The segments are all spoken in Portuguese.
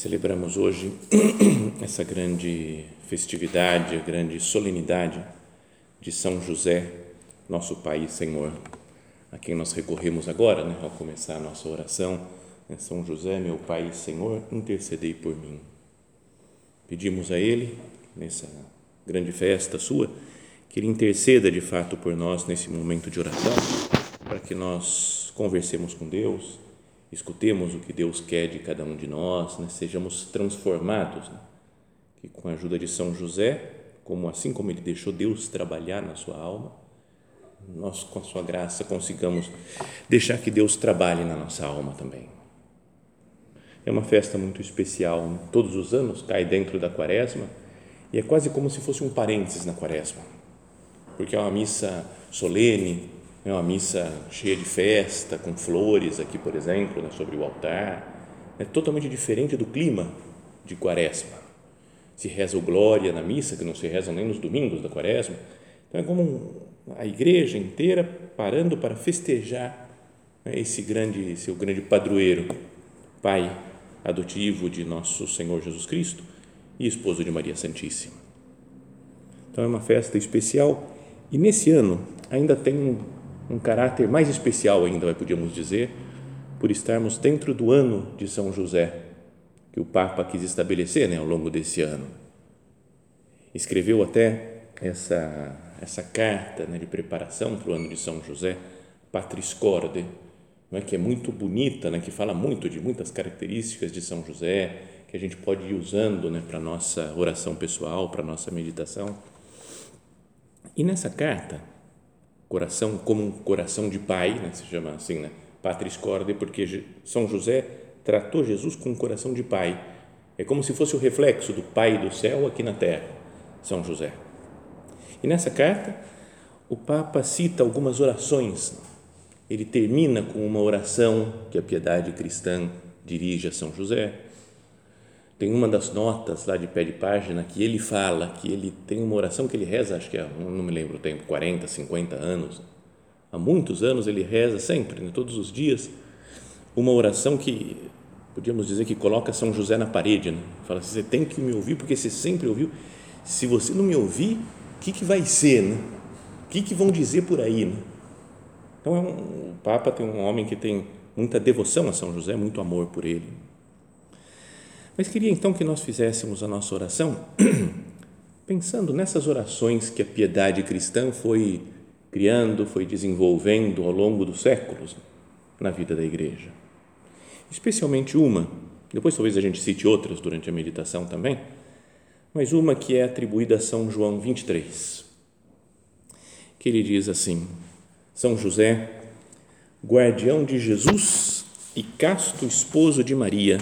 Celebramos hoje essa grande festividade, a grande solenidade de São José, nosso Pai e Senhor, a quem nós recorremos agora, né, ao começar a nossa oração. Né, São José, meu Pai e Senhor, intercedei por mim. Pedimos a Ele, nessa grande festa sua, que Ele interceda de fato por nós nesse momento de oração, para que nós conversemos com Deus, escutemos o que Deus quer de cada um de nós, né, sejamos transformados. Né, que com a ajuda de São José, como assim como ele deixou Deus trabalhar na sua alma, nós com a sua graça consigamos deixar que Deus trabalhe na nossa alma também. É uma festa muito especial, né? todos os anos cai dentro da quaresma e é quase como se fosse um parênteses na quaresma, porque é uma missa solene, é uma missa cheia de festa, com flores aqui, por exemplo, né, sobre o altar, é totalmente diferente do clima de quaresma se reza o Glória na missa, que não se reza nem nos domingos da quaresma. Então é como a igreja inteira parando para festejar né, esse grande, seu grande padroeiro, pai adotivo de nosso Senhor Jesus Cristo e esposo de Maria Santíssima. Então é uma festa especial e nesse ano ainda tem um, caráter mais especial ainda, podíamos dizer, por estarmos dentro do ano de São José, que o Papa quis estabelecer né, ao longo desse ano. Escreveu até essa, essa carta né, de preparação para o ano de São José, Patris Corde, é, que é muito bonita, né, que fala muito de muitas características de São José, que a gente pode ir usando né, para nossa oração pessoal, para nossa meditação. E nessa carta, coração como um coração de pai, né, se chama assim, né, Patris Corde, porque São José tratou Jesus com um coração de pai. É como se fosse o reflexo do Pai do céu aqui na terra, São José. E nessa carta, o Papa cita algumas orações. Ele termina com uma oração que a piedade cristã dirige a São José. Tem uma das notas lá de pé de página que ele fala que ele tem uma oração que ele reza, acho que é, não me lembro o tempo, 40, 50 anos. Há muitos anos ele reza sempre, né, todos os dias, uma oração que podíamos dizer que coloca São José na parede, né? fala assim, você tem que me ouvir porque você sempre ouviu. Se você não me ouvir, o que, que vai ser, né? O que, que vão dizer por aí, né? Então, é um, o Papa tem um homem que tem muita devoção a São José, muito amor por ele. Mas queria então que nós fizéssemos a nossa oração pensando nessas orações que a piedade cristã foi criando, foi desenvolvendo ao longo dos séculos na vida da igreja. Especialmente uma, depois talvez a gente cite outras durante a meditação também, mas uma que é atribuída a São João 23, que ele diz assim: São José, guardião de Jesus e casto esposo de Maria,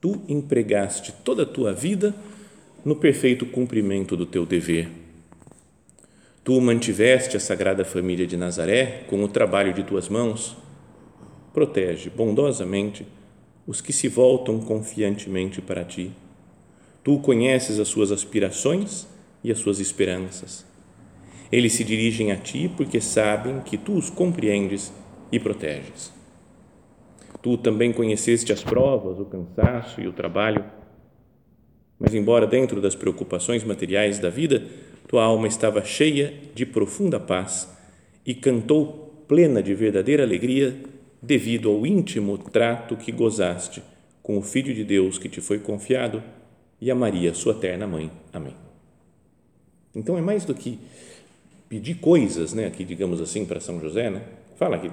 tu empregaste toda a tua vida no perfeito cumprimento do teu dever. Tu mantiveste a Sagrada Família de Nazaré com o trabalho de tuas mãos protege bondosamente os que se voltam confiantemente para ti. Tu conheces as suas aspirações e as suas esperanças. Eles se dirigem a ti porque sabem que tu os compreendes e proteges. Tu também conheceste as provas, o cansaço e o trabalho, mas, embora dentro das preocupações materiais da vida, tua alma estava cheia de profunda paz e cantou plena de verdadeira alegria devido ao íntimo trato que gozaste com o Filho de Deus que te foi confiado e a Maria, sua terna mãe. Amém. Então é mais do que pedir coisas, né, aqui digamos assim para São José, né? Fala que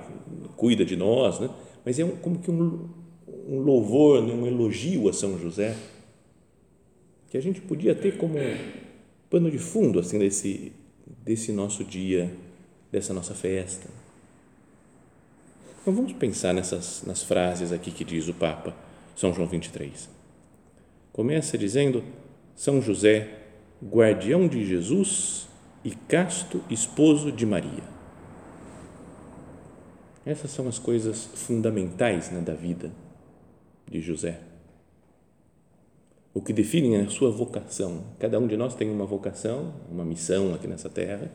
cuida de nós, né? Mas é um, como que um, um louvor, né, um elogio a São José que a gente podia ter como pano de fundo assim desse desse nosso dia, dessa nossa festa. Então vamos pensar nessas nas frases aqui que diz o Papa São João 23. Começa dizendo: São José, guardião de Jesus e casto esposo de Maria. Essas são as coisas fundamentais né, da vida de José. O que definem a sua vocação. Cada um de nós tem uma vocação, uma missão aqui nessa terra,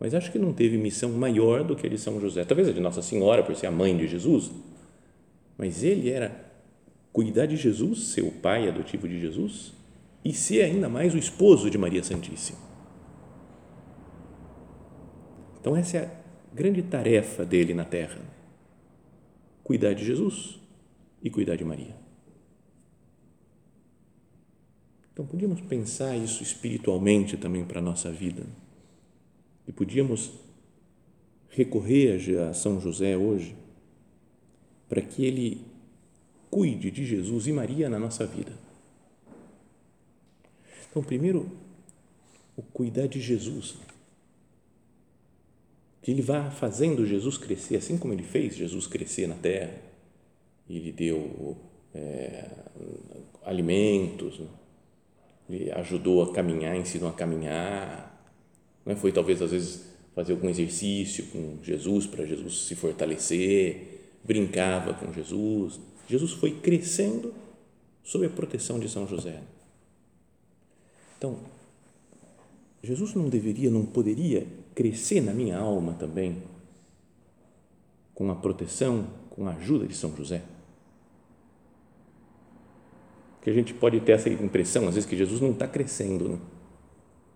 mas acho que não teve missão maior do que a de São José. Talvez a de Nossa Senhora, por ser a mãe de Jesus, mas ele era cuidar de Jesus, ser o pai adotivo de Jesus, e ser ainda mais o esposo de Maria Santíssima. Então, essa é a grande tarefa dele na terra: cuidar de Jesus e cuidar de Maria. Então, podíamos pensar isso espiritualmente também para a nossa vida. E podíamos recorrer a São José hoje para que ele cuide de Jesus e Maria na nossa vida. Então, primeiro, o cuidar de Jesus. Que ele vá fazendo Jesus crescer, assim como ele fez Jesus crescer na terra. Ele deu é, alimentos, ele ajudou a caminhar, ensinou a caminhar. Não é? Foi talvez às vezes fazer algum exercício com Jesus para Jesus se fortalecer, brincava com Jesus Jesus foi crescendo sob a proteção de São José. Então, Jesus não deveria, não poderia crescer na minha alma também com a proteção, com a ajuda de São José? Que a gente pode ter essa impressão, às vezes, que Jesus não está crescendo. Né?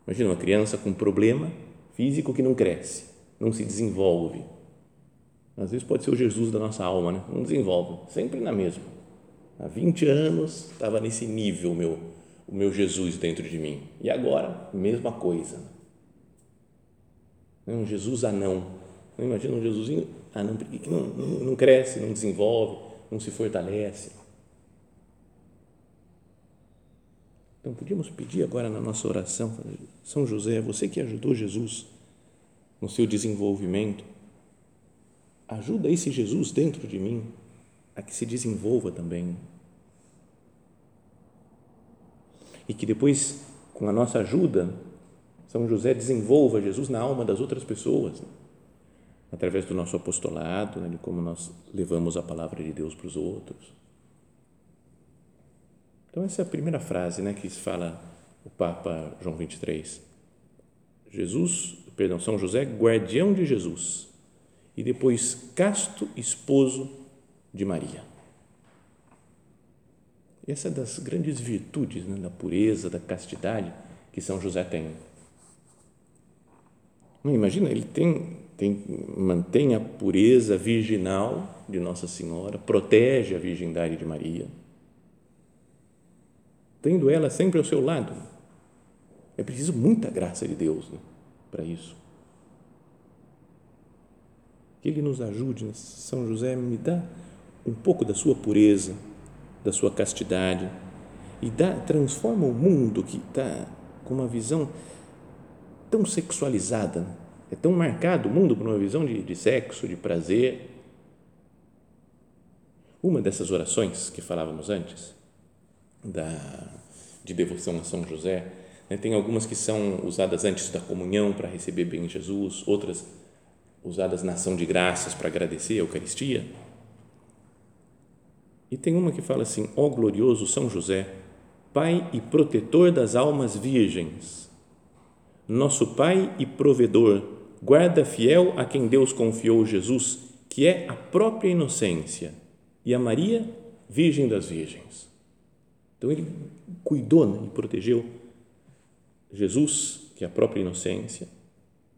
Imagina uma criança com um problema físico que não cresce, não se desenvolve às vezes pode ser o Jesus da nossa alma, né? não desenvolve, sempre na mesma. Há 20 anos estava nesse nível meu, o meu Jesus dentro de mim. E agora, mesma coisa. Um Jesus anão. Não imagina um Jesusinho anão que não, não, cresce, não desenvolve, não se fortalece. Então, podíamos pedir agora na nossa oração, São José, você que ajudou Jesus no seu desenvolvimento, ajuda esse Jesus dentro de mim a que se desenvolva também. E que depois, com a nossa ajuda, São José desenvolva Jesus na alma das outras pessoas, né? através do nosso apostolado, né? de como nós levamos a palavra de Deus para os outros. Então, essa é a primeira frase né, que fala o Papa João 23. Jesus, perdão, São José, guardião de Jesus e depois casto esposo de Maria. Essa é das grandes virtudes né, da pureza, da castidade que São José tem. Imagina, ele tem, tem, mantém a pureza virginal de Nossa Senhora, protege a virgindade de Maria, tendo ela sempre ao seu lado. É preciso muita graça de Deus né, para isso que Ele nos ajude, né? São José, me dá um pouco da sua pureza, da sua castidade e dá, transforma o mundo que está com uma visão tão sexualizada, é tão marcado o mundo por uma visão de, de sexo, de prazer. Uma dessas orações que falávamos antes, da, de devoção a São José, né? tem algumas que são usadas antes da comunhão para receber bem Jesus, outras usadas na ação de graças para agradecer a Eucaristia. E tem uma que fala assim: Ó oh, glorioso São José, Pai e protetor das almas virgens, nosso Pai e provedor, guarda fiel a quem Deus confiou Jesus, que é a própria inocência, e a Maria, Virgem das Virgens. Então ele cuidou né, e protegeu Jesus, que é a própria inocência,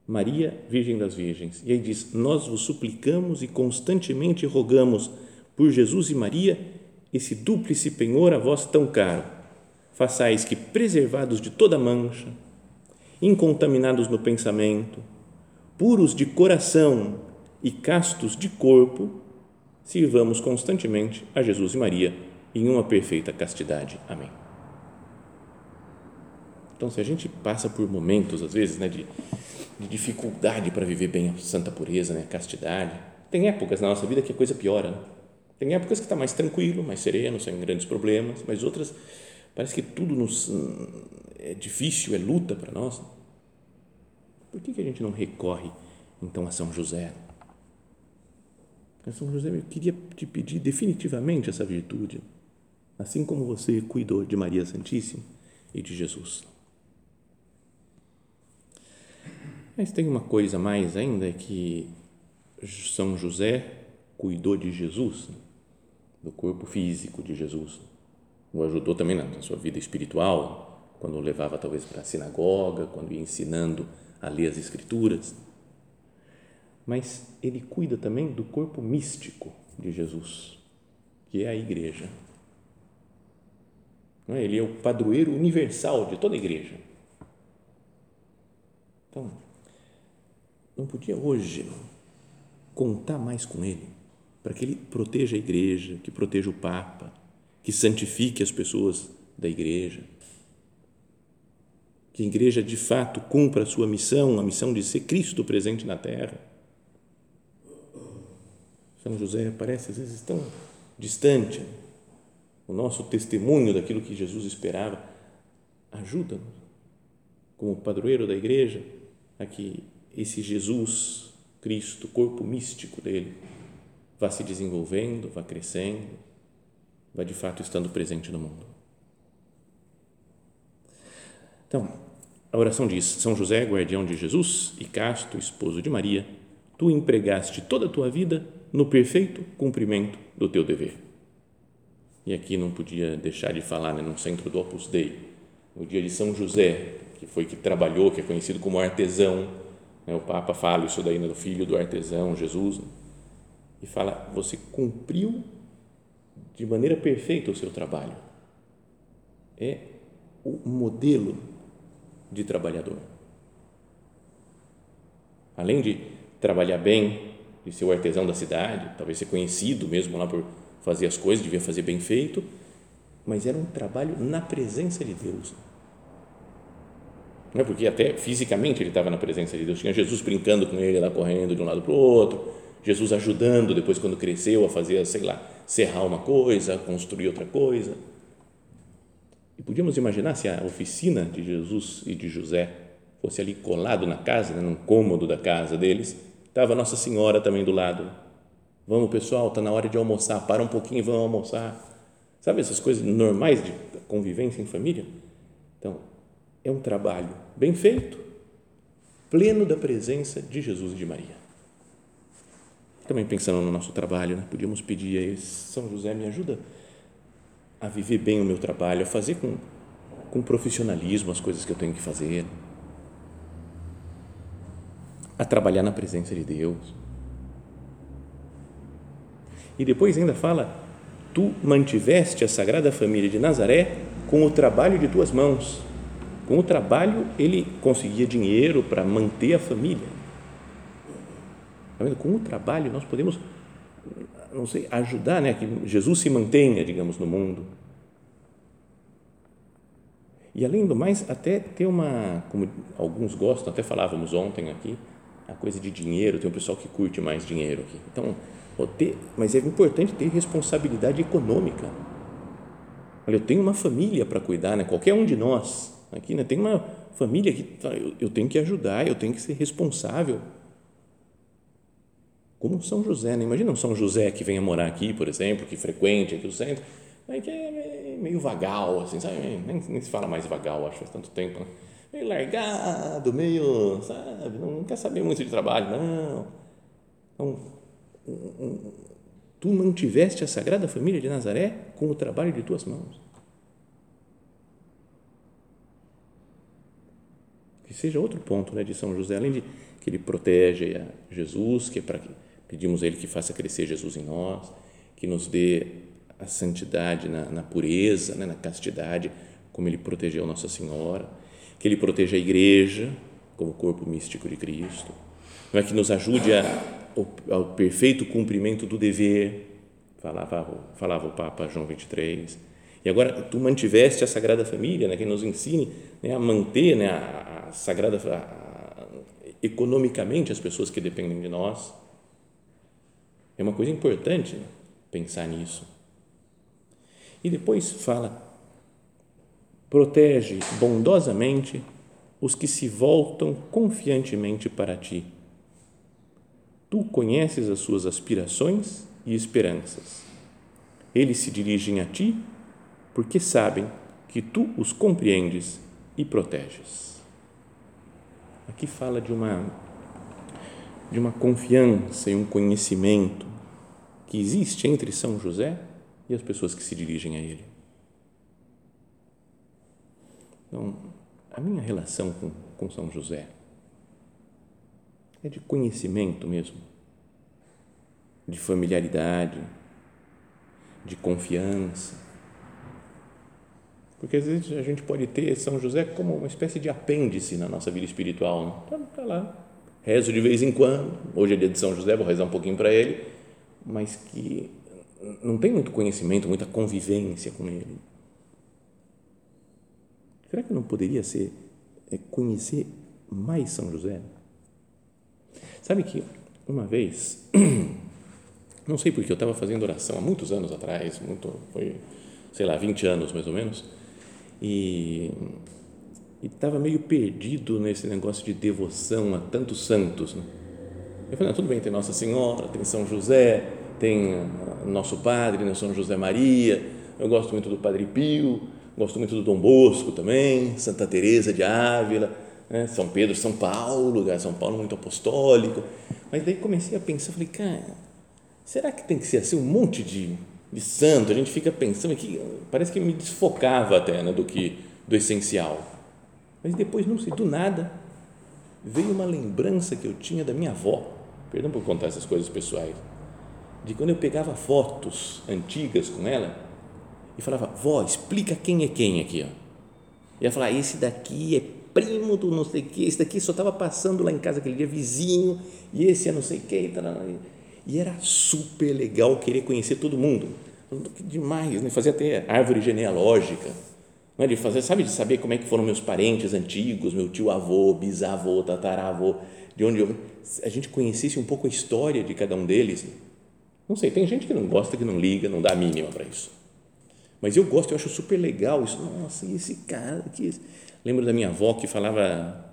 Maria, Virgem das Virgens. E aí diz: Nós vos suplicamos e constantemente rogamos por Jesus e Maria, esse dúplice penhor a vós tão caro, façais que, preservados de toda mancha, incontaminados no pensamento, puros de coração e castos de corpo, sirvamos constantemente a Jesus e Maria em uma perfeita castidade. Amém. Então, se a gente passa por momentos, às vezes, né, de, de dificuldade para viver bem a santa pureza, né, a castidade, tem épocas na nossa vida que a coisa piora. Né? Tem épocas que está mais tranquilo, mais sereno, sem grandes problemas, mas outras parece que tudo nos, é difícil, é luta para nós. Por que, que a gente não recorre então a São José? São José, eu queria te pedir definitivamente essa virtude, assim como você cuidou de Maria Santíssima e de Jesus. Mas tem uma coisa mais ainda é que São José cuidou de Jesus do corpo físico de Jesus. O ajudou também na sua vida espiritual, quando levava talvez para a sinagoga, quando ia ensinando a ler as escrituras. Mas ele cuida também do corpo místico de Jesus, que é a igreja. É? Ele é o padroeiro universal de toda a igreja. Então, não podia hoje contar mais com ele para que ele proteja a igreja, que proteja o Papa, que santifique as pessoas da igreja, que a igreja de fato cumpra a sua missão, a missão de ser Cristo presente na terra. São José parece às vezes tão distante. O nosso testemunho daquilo que Jesus esperava ajuda-nos, como padroeiro da igreja, a que esse Jesus Cristo, corpo místico dele, vá se desenvolvendo, vá crescendo, vá de fato estando presente no mundo. Então, a oração diz: São José, guardião de Jesus e casto esposo de Maria, tu empregaste toda a tua vida no perfeito cumprimento do teu dever. E aqui não podia deixar de falar, né, no centro do Opus Dei, no dia de São José, que foi que trabalhou, que é conhecido como artesão. Né, o Papa fala isso daí né, do filho do artesão, Jesus. Né, e fala: você cumpriu de maneira perfeita o seu trabalho. É o modelo de trabalhador. Além de trabalhar bem, de ser o artesão da cidade, talvez ser conhecido mesmo lá por fazer as coisas, devia fazer bem feito, mas era um trabalho na presença de Deus. Não é porque até fisicamente ele estava na presença de Deus, tinha Jesus brincando com ele lá correndo de um lado para o outro, Jesus ajudando depois quando cresceu a fazer, sei lá, serrar uma coisa, construir outra coisa. Podíamos imaginar se a oficina de Jesus e de José fosse ali colado na casa, né, num cômodo da casa deles, estava Nossa Senhora também do lado. Vamos, pessoal, está na hora de almoçar, para um pouquinho vamos almoçar. Sabe essas coisas normais de convivência em família? Então, é um trabalho bem feito, pleno da presença de Jesus e de Maria também pensando no nosso trabalho, né? podíamos pedir a São José, me ajuda a viver bem o meu trabalho, a fazer com, com profissionalismo as coisas que eu tenho que fazer, a trabalhar na presença de Deus. E depois ainda fala: Tu mantiveste a Sagrada Família de Nazaré com o trabalho de tuas mãos. Com o trabalho, ele conseguia dinheiro para manter a família Tá? Com o trabalho nós podemos, não sei, ajudar, né, que Jesus se mantenha, digamos, no mundo. E além do mais, até ter uma, como alguns gostam, até falávamos ontem aqui, a coisa de dinheiro, tem um pessoal que curte mais dinheiro aqui. Então, ter, mas é importante ter responsabilidade econômica. Olha, eu tenho uma família para cuidar, né? Qualquer um de nós aqui, né? Tem uma família que eu, eu tenho que ajudar, eu tenho que ser responsável como São José, né? imagina um São José que venha morar aqui, por exemplo, que frequente aqui o centro, aí que é meio vagal, assim, sabe? Nem, nem se fala mais vagal, acho, faz tanto tempo, né? meio largado, meio, sabe, não quer saber muito de trabalho, não. Então, tu não tiveste a Sagrada Família de Nazaré com o trabalho de tuas mãos. Que seja outro ponto né, de São José, além de que ele protege a Jesus, que é para que Pedimos a Ele que faça crescer Jesus em nós, que nos dê a santidade na, na pureza, né, na castidade, como ele protegeu Nossa Senhora, que ele proteja a igreja como corpo místico de Cristo, é que nos ajude a, ao, ao perfeito cumprimento do dever, falava, falava o Papa João 23. E agora tu mantiveste a Sagrada Família, né, que nos ensine né, a manter né, a, a Sagrada a, economicamente as pessoas que dependem de nós. É uma coisa importante pensar nisso. E depois fala protege bondosamente os que se voltam confiantemente para ti. Tu conheces as suas aspirações e esperanças. Eles se dirigem a ti porque sabem que tu os compreendes e proteges. Aqui fala de uma de uma confiança e um conhecimento que existe entre São José e as pessoas que se dirigem a ele. Então, a minha relação com, com São José é de conhecimento mesmo, de familiaridade, de confiança. Porque às vezes a gente pode ter São José como uma espécie de apêndice na nossa vida espiritual. Está né? tá lá, rezo de vez em quando. Hoje é dia de São José, vou rezar um pouquinho para ele, mas que não tem muito conhecimento, muita convivência com ele. Será que não poderia ser é, conhecer mais São José? Sabe que uma vez, não sei porque eu estava fazendo oração há muitos anos atrás, muito, foi, sei lá, 20 anos mais ou menos, e estava meio perdido nesse negócio de devoção a tantos santos. Né? Eu falei, tudo bem, tem Nossa Senhora, tem São José, tem nosso Padre, né, São José Maria, eu gosto muito do Padre Pio, gosto muito do Dom Bosco também, Santa Teresa de Ávila, né? São Pedro, São Paulo, São Paulo muito apostólico, mas daí comecei a pensar, falei, cara, será que tem que ser assim um monte de, de santo? A gente fica pensando que parece que me desfocava até né, do que do essencial, mas depois não sei, do nada veio uma lembrança que eu tinha da minha avó, perdão por contar essas coisas pessoais, de quando eu pegava fotos antigas com ela e falava, vó, explica quem é quem aqui. Ó. E ela falava, esse daqui é primo do não sei o que, esse daqui só estava passando lá em casa aquele dia, vizinho, e esse é não sei o que. E era super legal querer conhecer todo mundo. Demais, né? fazia até árvore genealógica. Não é? de fazer, sabe, de saber como é que foram meus parentes antigos, meu tio avô, bisavô, tataravô, de onde eu, a gente conhecesse um pouco a história de cada um deles. Não sei, tem gente que não gosta, que não liga, não dá a mínima para isso. Mas eu gosto, eu acho super legal isso. Nossa, esse cara que lembro da minha avó que falava,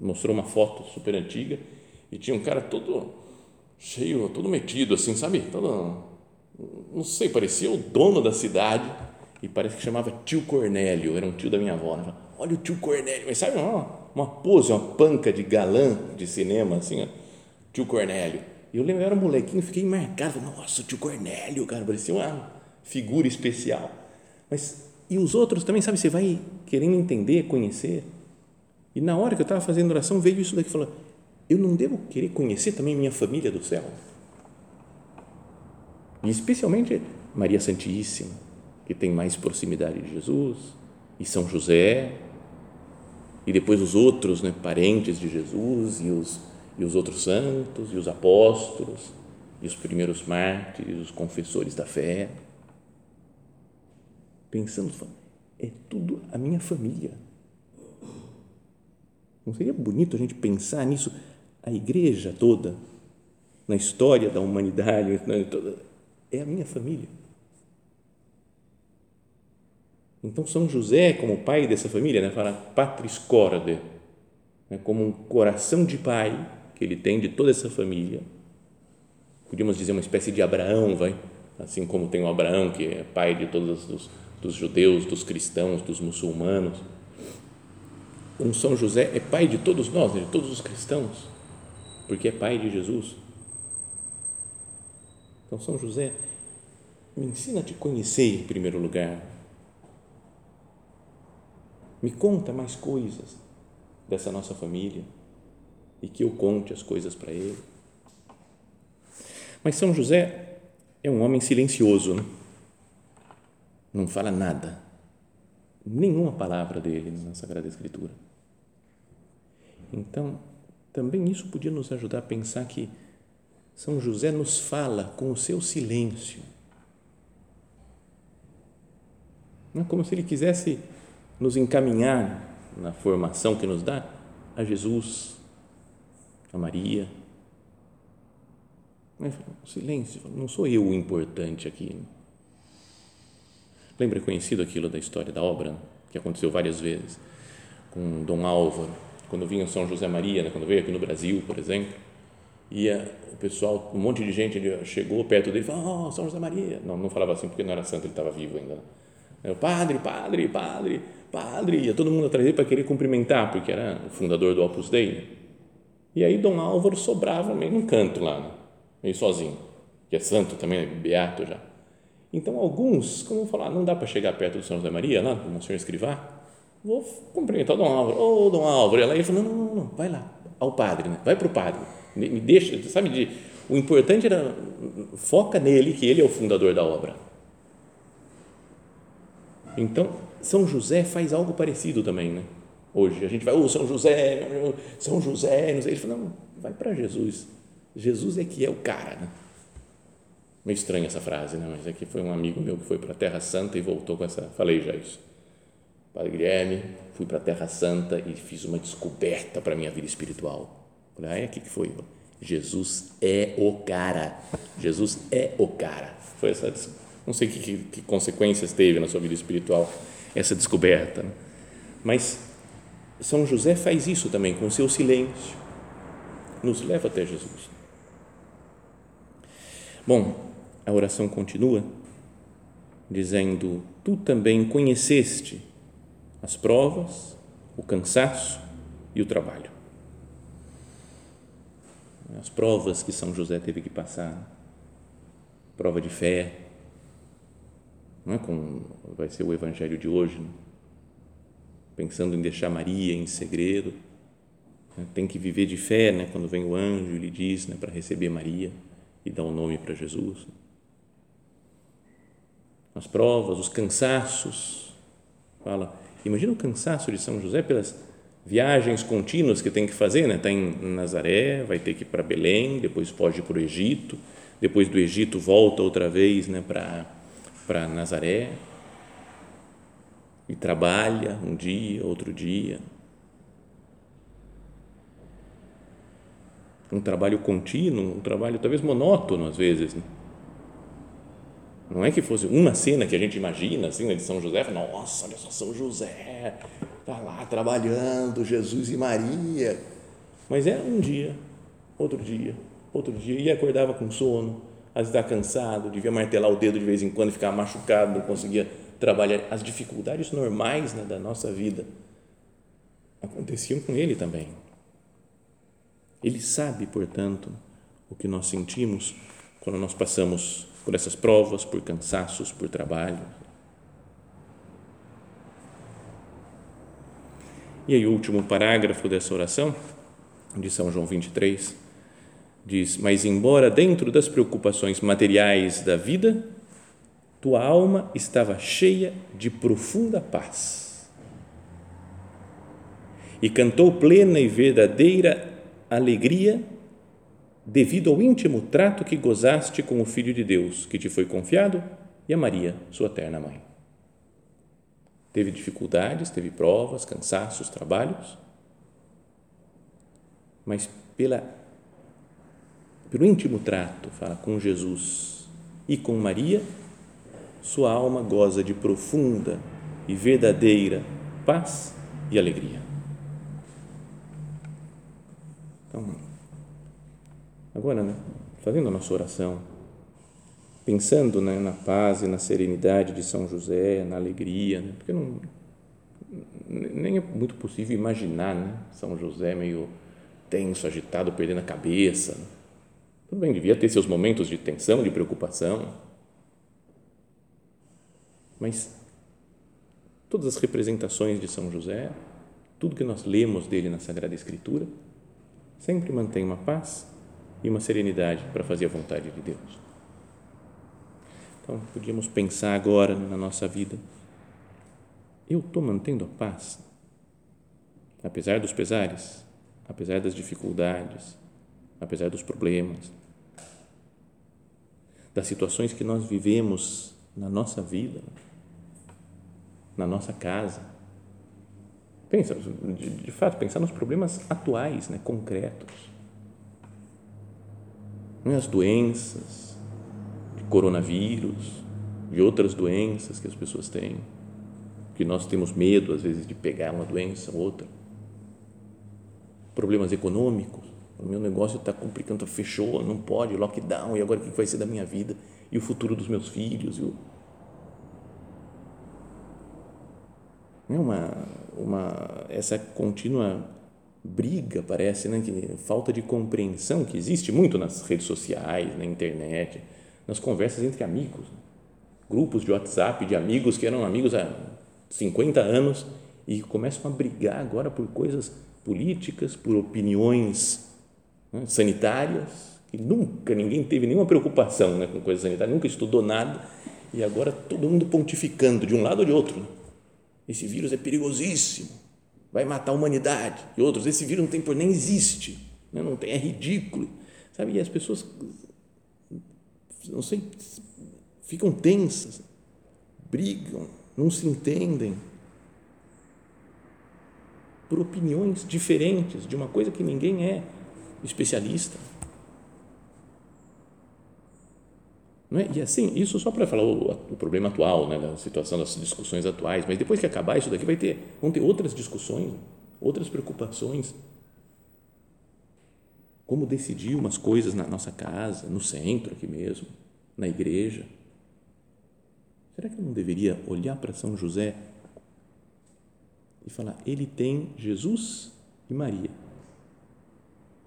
mostrou uma foto super antiga e tinha um cara todo cheio, todo metido assim, sabe? Todo, não sei, parecia o dono da cidade e parece que chamava tio Cornélio, era um tio da minha avó. Né? Olha o tio Cornélio, mas sabe uma, uma pose, uma panca de galã de cinema assim, ó, tio Cornélio. E eu lembro, eu era um molequinho, fiquei marcado, nossa, o tio Cornélio, cara, parecia uma figura especial. Mas e os outros também, sabe, você vai querendo entender, conhecer. E na hora que eu estava fazendo oração, veio isso daqui, falou, eu não devo querer conhecer também minha família do céu? E especialmente Maria Santíssima, que tem mais proximidade de Jesus, e São José, e depois os outros né, parentes de Jesus, e os, e os outros santos, e os apóstolos, e os primeiros mártires, os confessores da fé pensando, é tudo a minha família. Não seria bonito a gente pensar nisso, a igreja toda, na história da humanidade, é a minha família. Então, São José, como pai dessa família, né, fala patris corde, né, como um coração de pai que ele tem de toda essa família. Podíamos dizer uma espécie de Abraão, vai? Assim como tem o Abraão, que é pai de todos os dos judeus, dos cristãos, dos muçulmanos. Um São José é pai de todos nós, de todos os cristãos, porque é pai de Jesus. Então, São José, me ensina a te conhecer em primeiro lugar. Me conta mais coisas dessa nossa família e que eu conte as coisas para ele. Mas São José é um homem silencioso, né? não fala nada. nenhuma palavra dele na Sagrada Escritura. Então, também isso podia nos ajudar a pensar que São José nos fala com o seu silêncio. Não é como se ele quisesse nos encaminhar na formação que nos dá a Jesus, a Maria. Silêncio, não sou eu o importante aqui. Lembra conhecido aquilo da história da obra, que aconteceu várias vezes, com Dom Álvaro, quando vinha São José Maria, né, quando veio aqui no Brasil, por exemplo, e o pessoal, um monte de gente chegou perto dele e falou, oh, São José Maria. Não, não falava assim porque não era santo, ele estava vivo ainda. Né? Padre, padre, padre, padre, ia todo mundo atrás dele para querer cumprimentar, porque era o fundador do Opus Dei. E aí Dom Álvaro sobrava meio num canto lá, né? meio sozinho, que é santo também, é beato já. Então, alguns, como falar, não dá para chegar perto do São José Maria, lá, do Monsenhor Escrivá, vou cumprimentar o Dom Álvaro, ô oh, Dom Álvaro, e ela ia falou, não, não, não, vai lá, ao padre, né? vai para o padre, me deixa, sabe, de, o importante era, foca nele, que ele é o fundador da obra. Então, São José faz algo parecido também, né? Hoje, a gente vai, oh, São José, São José, não sei, ele fala, não, vai para Jesus, Jesus é que é o cara, né? Meio estranha essa frase, né? Mas é que foi um amigo meu que foi para a Terra Santa e voltou com essa, falei já isso. Padre Guilherme, fui para a Terra Santa e fiz uma descoberta para a minha vida espiritual. Falei, ah, é? O que foi? Jesus é o cara. Jesus é o cara. Foi essa, não sei que, que, que consequências teve na sua vida espiritual essa descoberta. Né? Mas São José faz isso também com o seu silêncio. Nos leva até Jesus. Bom, a oração continua dizendo: Tu também conheceste as provas, o cansaço e o trabalho. As provas que São José teve que passar, prova de fé, não é como vai ser o evangelho de hoje, né? pensando em deixar Maria em segredo, né? tem que viver de fé, né? Quando vem o anjo e lhe diz, né, para receber Maria e dar o um nome para Jesus as provas, os cansaços. Fala, imagina o cansaço de São José pelas viagens contínuas que tem que fazer, né? Está em Nazaré, vai ter que ir para Belém, depois ir para o Egito, depois do Egito volta outra vez, né? Para para Nazaré e trabalha um dia, outro dia. Um trabalho contínuo, um trabalho talvez monótono às vezes. Né? Não é que fosse uma cena que a gente imagina, assim, né, de São José, nossa, olha só São José, está lá trabalhando, Jesus e Maria. Mas era um dia, outro dia, outro dia, e acordava com sono, às vezes estava cansado, devia martelar o dedo de vez em quando, ficava machucado, não conseguia trabalhar. As dificuldades normais né, da nossa vida aconteciam com ele também. Ele sabe, portanto, o que nós sentimos quando nós passamos por essas provas, por cansaços, por trabalho. E aí, o último parágrafo dessa oração, de São João 23, diz: Mas, embora dentro das preocupações materiais da vida, tua alma estava cheia de profunda paz. E cantou plena e verdadeira alegria devido ao íntimo trato que gozaste com o Filho de Deus, que te foi confiado, e a Maria, sua terna mãe. Teve dificuldades, teve provas, cansaços, trabalhos, mas pela, pelo íntimo trato, fala, com Jesus e com Maria, sua alma goza de profunda e verdadeira paz e alegria. Então, Agora, né, fazendo a nossa oração, pensando né, na paz e na serenidade de São José, na alegria, né, porque não, nem é muito possível imaginar né, São José meio tenso, agitado, perdendo a cabeça. Né. Tudo bem, devia ter seus momentos de tensão, de preocupação, mas todas as representações de São José, tudo que nós lemos dele na Sagrada Escritura, sempre mantém uma paz e uma serenidade para fazer a vontade de Deus. Então, podíamos pensar agora na nossa vida eu estou mantendo a paz? Apesar dos pesares, apesar das dificuldades, apesar dos problemas, das situações que nós vivemos na nossa vida, na nossa casa. Pensa, de, de fato, pensar nos problemas atuais, né, concretos. Não é as doenças, de coronavírus, de outras doenças que as pessoas têm, que nós temos medo, às vezes, de pegar uma doença ou outra. Problemas econômicos, o meu negócio está complicando, fechou, não pode, lockdown, e agora o que vai ser da minha vida? E o futuro dos meus filhos? O... É uma, uma, essa contínua briga, parece, né? que falta de compreensão que existe muito nas redes sociais, na internet, nas conversas entre amigos. Né? Grupos de WhatsApp de amigos que eram amigos há 50 anos e começam a brigar agora por coisas políticas, por opiniões né, sanitárias, que nunca ninguém teve nenhuma preocupação né, com coisas sanitárias, nunca estudou nada, e agora todo mundo pontificando de um lado ou de outro. Né? Esse vírus é perigosíssimo, vai matar a humanidade. E outros, esse vírus não tem por nem existe, né? não tem, é ridículo. Sabe? E as pessoas, não sei, ficam tensas, brigam, não se entendem por opiniões diferentes de uma coisa que ninguém é especialista. Não é? E assim, isso só para falar o, o, problema atual, né, da situação das discussões atuais, mas depois que acabar isso daqui vai ter, vão ter outras discussões, outras preocupações. Como decidir umas coisas na nossa casa, no centro aqui mesmo, na igreja. Será que eu não deveria olhar para São José e falar: ele tem Jesus e Maria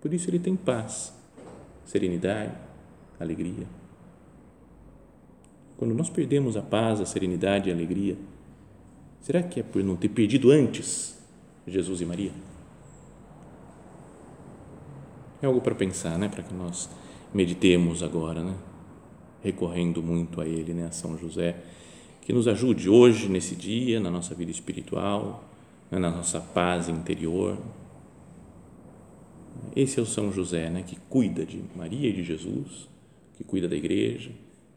por isso ele tem paz, serenidade, alegria. Quando nós perdemos a paz, a serenidade e a alegria, será que é por não ter perdido antes Jesus e Maria? É algo para pensar, né? Para que nós meditemos agora, né? Recorrendo muito a Ele, né? A São José, que nos ajude hoje, nesse dia, na nossa vida espiritual, né? na nossa paz interior, esse é o São José, né, que cuida de Maria e de Jesus, que cuida da igreja,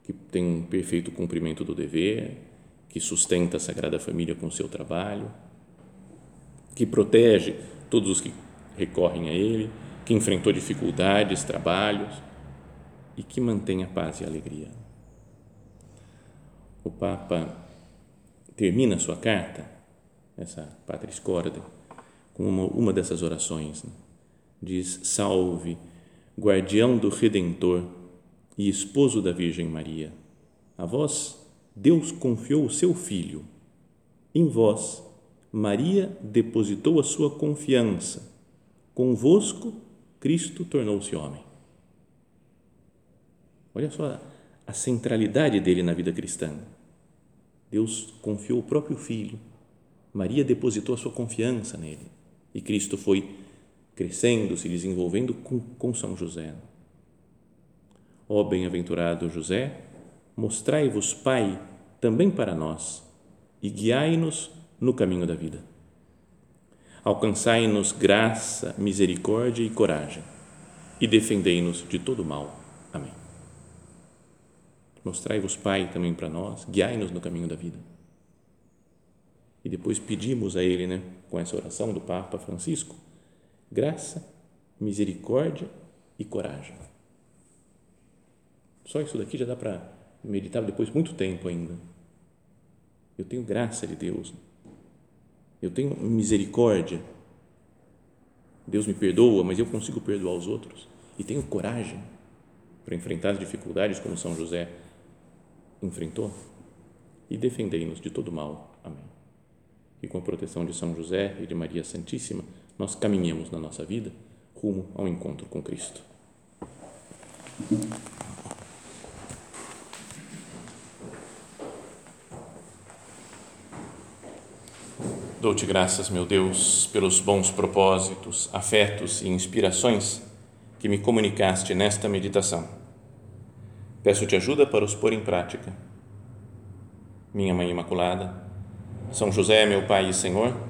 que tem um perfeito cumprimento do dever, que sustenta a Sagrada Família com seu trabalho, que protege todos os que recorrem a ele, que enfrentou dificuldades, trabalhos e que mantém a paz e a alegria. O Papa termina sua carta, essa Patris Corde, com uma, uma dessas orações. Né? Diz: Salve, guardião do Redentor e esposo da Virgem Maria. A vós, Deus confiou o seu Filho. Em vós, Maria depositou a sua confiança. Convosco, Cristo tornou-se homem. Olha só a centralidade dele na vida cristã. Deus confiou o próprio Filho. Maria depositou a sua confiança nele. E Cristo foi crescendo, se desenvolvendo com, com São José. Ó bem-aventurado José, mostrai-vos Pai também para nós e guiai-nos no caminho da vida. Alcançai-nos graça, misericórdia e coragem e defendei-nos de todo mal. Amém. Mostrai-vos Pai também para nós, guiai-nos no caminho da vida. E depois pedimos a Ele, né, com essa oração do Papa Francisco, graça, misericórdia e coragem. Só isso daqui já dá para meditar depois muito tempo ainda. Eu tenho graça de Deus. Eu tenho misericórdia. Deus me perdoa, mas eu consigo perdoar os outros. E tenho coragem para enfrentar as dificuldades como São José enfrentou. E defendei-nos de todo mal. Amém. E com a proteção de São José e de Maria Santíssima, nós caminhamos na nossa vida rumo ao encontro com Cristo. Dou-te graças, meu Deus, pelos bons propósitos, afetos e inspirações que me comunicaste nesta meditação. Peço-te ajuda para os pôr em prática. Minha Mãe Imaculada, São José, meu Pai e Senhor,